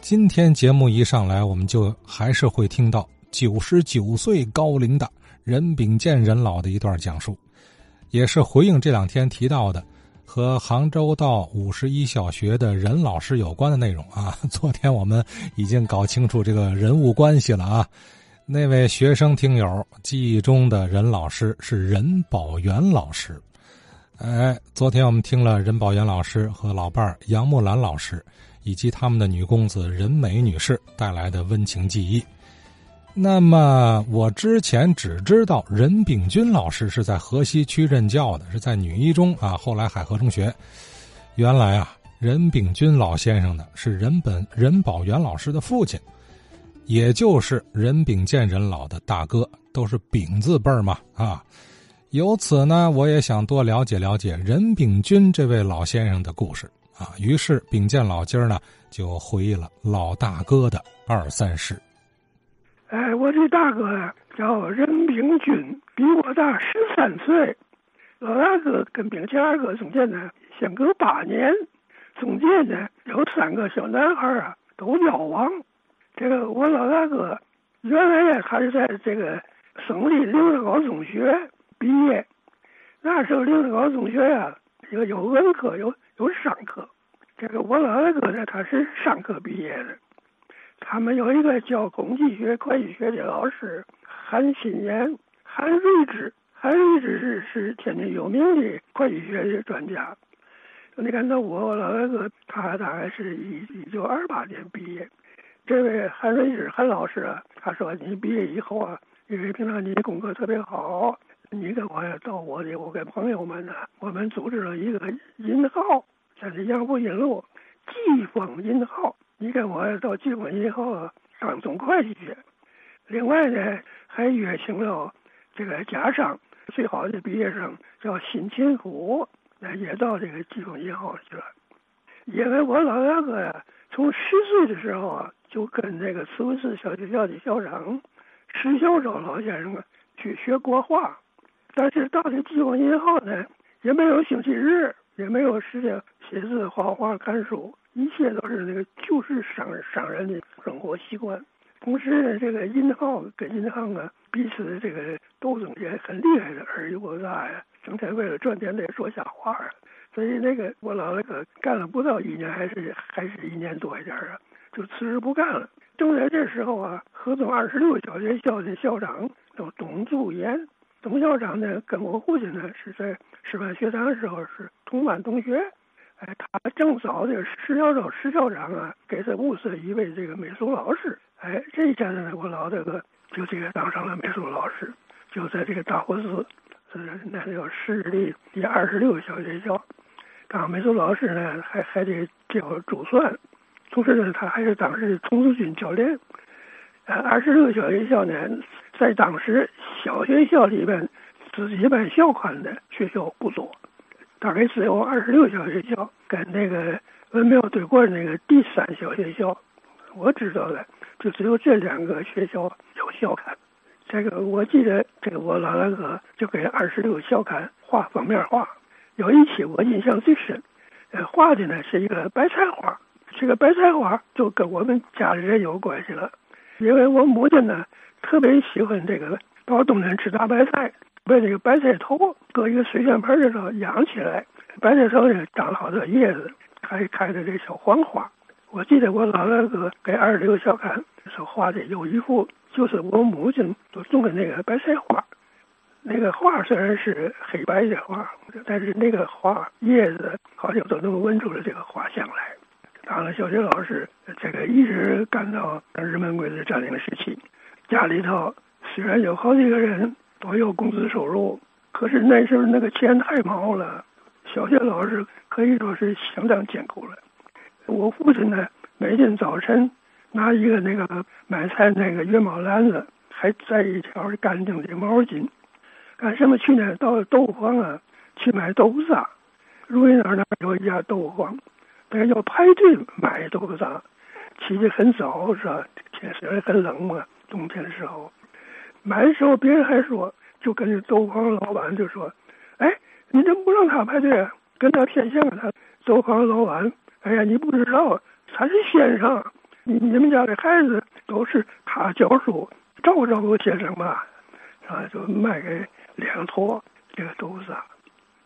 今天节目一上来，我们就还是会听到九十九岁高龄的任秉健任老的一段讲述，也是回应这两天提到的和杭州道五十一小学的任老师有关的内容啊。昨天我们已经搞清楚这个人物关系了啊。那位学生听友记忆中的任老师是任宝元老师。哎，昨天我们听了任宝元老师和老伴杨木兰老师。以及他们的女公子任美女士带来的温情记忆。那么，我之前只知道任秉军老师是在河西区任教的，是在女一中啊，后来海河中学。原来啊，任秉军老先生呢是任本任宝元老师的父亲，也就是任秉建任老的大哥，都是秉字辈嘛啊。由此呢，我也想多了解了解任秉军这位老先生的故事。啊，于是秉健老今儿呢就回忆了老大哥的二三事。哎，我这大哥叫任秉军，比我大十三岁。老大哥跟秉健二哥中间呢相隔八年，中间呢有三个小男孩啊都夭亡。这个我老大哥原来呀他是在这个省立刘德高中学毕业，那时候刘德高中学呀有有文科有。有商科，这个我老大哥呢，他是商科毕业的。他们有一个教经济学、会计学的老师韩新年、韩瑞之。韩瑞之是是天津有名的会计学的专家。你看，到我老大哥，他大概是一一九二八年毕业。这位韩瑞之韩老师啊，他说你毕业以后啊，因为平常你的功课特别好。你跟我到我的，我跟朋友们呢，我们组织了一个银号，在这杨府银路季风银号。你跟我到季风银号当总会计去。另外呢，还约请了这个家商最好的毕业生叫辛勤虎，也到这个季风银号去了。因为我老大哥呀，从十岁的时候啊，就跟那个慈湖寺小学校的校长石小洲老先生啊去学国画。但是到这季风银号呢，也没有星期日，也没有时间写字、画画、看书，一切都是那个就是商商人的生活习惯。同时呢，这个银行跟银行啊彼此这个斗争也很厉害的，尔虞我诈呀，整天为了赚钱得说瞎话啊。所以那个我老那个干了不到一年，还是还是一年多一点啊，就辞职不干了。正在这时候啊，河东二十六小学校的校长叫董祝言。董校长呢，跟我父亲呢是在师范学堂的时候是同班同学。哎，他正找这个石教授、石校长啊，给他物色一位这个美术老师。哎，这一下子呢，我老大哥就这个当上了美术老师，就在这个大佛寺，是那叫市里第二十六小学校当美术老师呢，还还得教珠算，同时呢，他还是当时的童子军教练。呃，二十六小学校呢。在当时，小学校里边自己办校刊的学校不多，大概只有二十六小学校跟那个文庙对过那个第三小学校，我知道的就只有这两个学校有校刊。这个我记得，这个我老大哥就给二十六校刊画封面画，有一期我印象最深，呃，画的呢是一个白菜花，这个白菜花就跟我们家里人有关系了，因为我母亲呢。特别喜欢这个，到冬天吃大白菜，把这个白菜头搁一个水仙盆里头养起来，白菜头里长了好多叶子，还开着这小黄花。我记得我老大哥给二十六小看所画的有一幅，就是我母亲都种的那个白菜花。那个花虽然是黑白的花，但是那个花叶子好像都能闻出了这个花香来。当了小学老师，这个一直干到日本鬼子占领时期。家里头虽然有好几个人都有工资收入，可是那时候那个钱太毛了，小学老师可以说是相当艰苦了。我父亲呢，每天早晨拿一个那个买菜那个月毛篮子，还带一条干净的毛巾，干什么去呢？到豆腐坊啊去买豆腐渣。如意那儿有一家豆腐坊，但是要排队买豆腐渣，起得很早是吧？天虽然很冷嘛。冬天的时候，买的时候别人还说，就跟着豆坊老板就说：“哎，你怎么不让他排队？跟他偏向他豆坊老板，哎呀，你不知道他是先生，你你们家的孩子都是他教书，照顾照顾先生吧，啊，就卖给两坨这个豆子。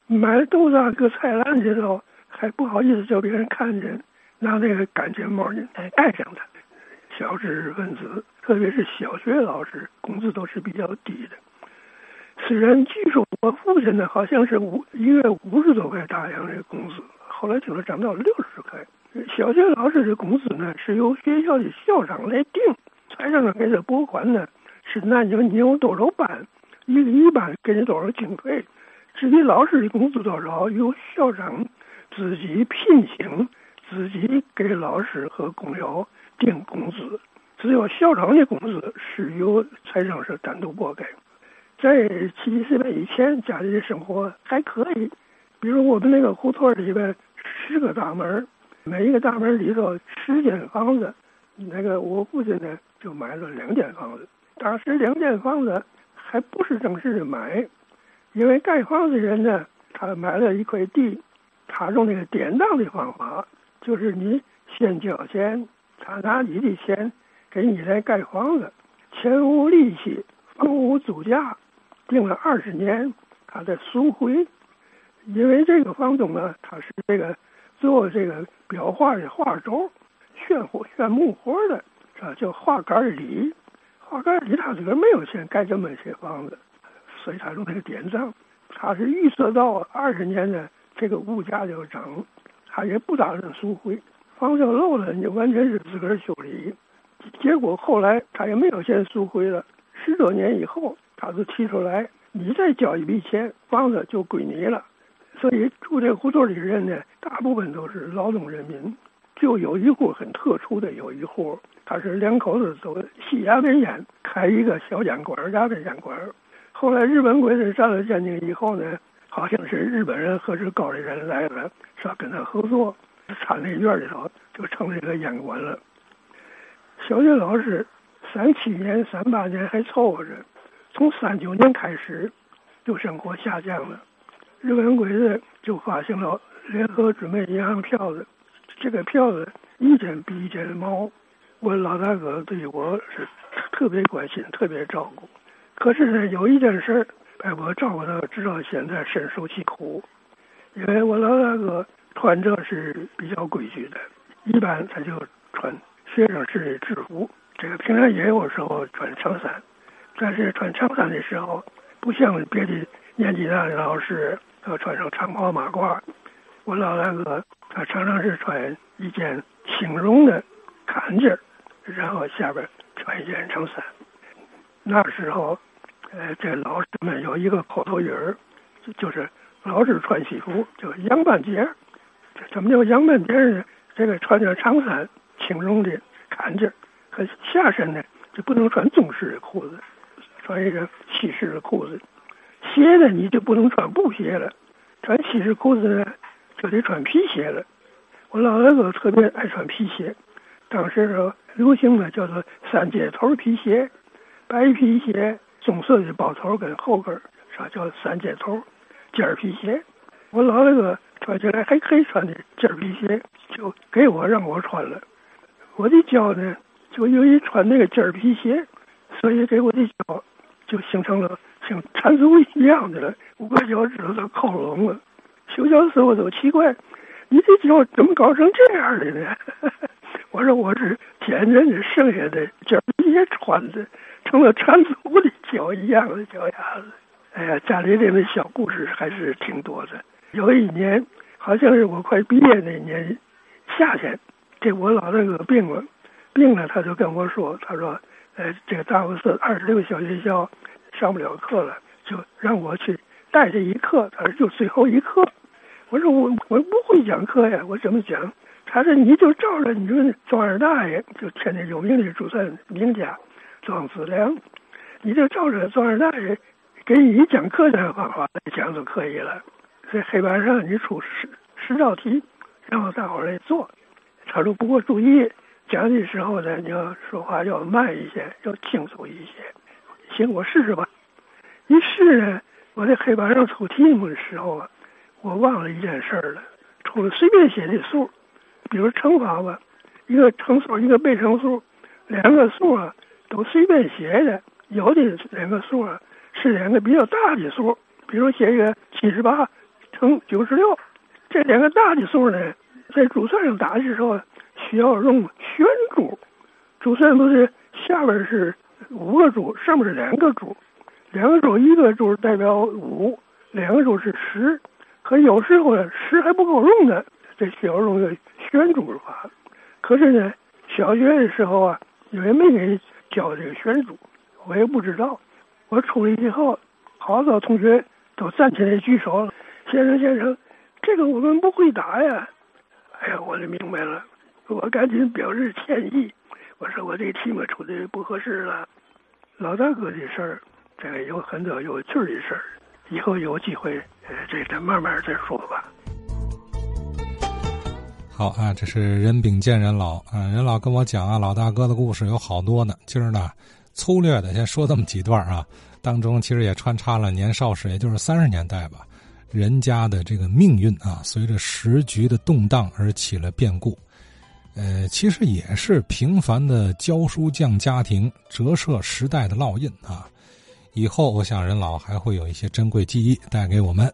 买了豆子搁菜篮里头，还不好意思叫别人看见，拿那个干睫毛呢盖上它。小知识分子，特别是小学老师，工资都是比较低的。虽然据说我父亲呢，好像是五一月五十多块大洋的工资，后来听说涨到六十块。小学老师的工资呢，是由学校的校长来定，财政上给他拨款呢，是南京你有多少班，一个一班给你多少经费。至于老师的工资多少，由校长自己聘请，自己给老师和工友定工资。只有校长的工资是由财政是单独拨给。在七七四八以前，家里的生活还可以。比如我们那个胡同里边十个大门，每一个大门里头十间房子。那个我父亲呢，就买了两间房子。当时两间房子还不是正式的买。因为盖房子人呢，他买了一块地，他用那个典当的方法，就是你先交钱，他拿你的钱给你来盖房子，钱无利息，房无租价，定了二十年，他再赎回。因为这个房东呢，他是这个做这个裱画的画轴，炫火炫木活的，这叫画杆里。画杆里他自个儿没有钱盖这么些房子。所以他用那个典账，他是预测到二十年呢，这个物价就涨，他也不打算赎回。房子漏了，你完全是自个儿修理。结果后来他也没有钱赎回了。十多年以后，他就提出来，你再交一笔钱，房子就归你了。所以住这胡同里的人呢，大部分都是劳动人民，就有一户很特殊的，有一户他是两口子都吸鸦片烟，开一个小烟馆，鸦片烟馆儿。后来日本鬼子占了天津以后呢，好像是日本人和这高丽人来了，是吧？跟他合作，餐厅院里头就成了一个烟馆了。小学老师三七年、三八年还凑合着，从三九年开始就生活下降了。日本鬼子就发行了联合准备银行票子，这个票子一件比一件毛。我老大哥对我是特别关心、特别照顾。可是呢，有一件事把我照顾到直到现在深受其苦，因为我老大哥穿着是比较规矩的，一般他就穿学生式的制服，这个平常也有时候穿长衫，但是穿长衫的时候，不像别的年纪大的老师要穿上长袍马褂，我老大哥他常常是穿一件轻绒的坎肩，然后下边穿一件长衫，那时候。呃，这老师们有一个口头语儿，就是老师穿西服叫杨半截。怎么叫杨半截呢？这个穿着长衫、轻绒的坎肩，和下身呢就不能穿中式的裤子，穿一个西式的裤子。鞋呢你就不能穿布鞋了，穿西式裤子呢就得穿皮鞋了。我老大哥特别爱穿皮鞋，当时说流行的叫做三接头皮鞋，白皮鞋。棕色的包头跟后跟，啥叫三接头尖皮鞋？我老大哥穿起来还可以穿的尖皮鞋，就给我让我穿了。我的脚呢，就由于穿那个尖儿皮鞋，所以给我的脚就形成了像蚕足一样的了，五个脚趾头都靠拢了。修脚师傅都奇怪，你的脚怎么搞成这样的呢？我说我是天天的剩下的尖皮鞋穿的。成了蚕足的脚一样的脚丫子。哎呀，家里人的小故事还是挺多的。有一年，好像是我快毕业那年夏天，这我老大哥病了，病了他就跟我说，他说：“呃，这个大佛寺二十六小学校上不了课了，就让我去带这一课。”他说：“就最后一课。”我说：“我我不会讲课呀，我怎么讲？”他说：“你就照着你们庄二大爷，就天津有名的珠算名家。”庄子良，你就照着庄二大爷给你讲课的方法来讲就可以了。在黑板上你出十十道题，然后大伙来做。他说：“不过注意讲的时候呢，你要说话要慢一些，要清楚一些。”行，我试试吧。一试呢，我在黑板上出题目的时候啊，我忘了一件事了。出了随便写的数，比如乘法吧，一个乘数，一个被乘数，两个数啊都随便写的。有的两个数啊是两个比较大的数，比如写一个七十八乘九十六，这两个大的数呢，在珠算上打的时候需要用旋珠。珠算不是下边是五个珠，上面是两个珠，两个珠一个珠代表五，两个珠是十。可有时候呢，十还不够用呢，这需要用个旋珠法。可是呢，小学的时候啊，因为没给教这个旋珠，我也不知道。我出来以后，好多同学都站起来举手了。先生，先生，这个我们不会答呀。哎呀，我就明白了，我赶紧表示歉意。我说我这题目出的不合适了。老大哥的事儿，这个有很多有趣的事儿，以后有机会，呃，这咱慢慢再说吧。好啊，这是人禀见人老啊，人老跟我讲啊，老大哥的故事有好多呢。今儿呢，粗略的先说这么几段啊，当中其实也穿插了年少时，也就是三十年代吧，人家的这个命运啊，随着时局的动荡而起了变故。呃，其实也是平凡的教书匠家庭折射时代的烙印啊。以后我想，任老还会有一些珍贵记忆带给我们。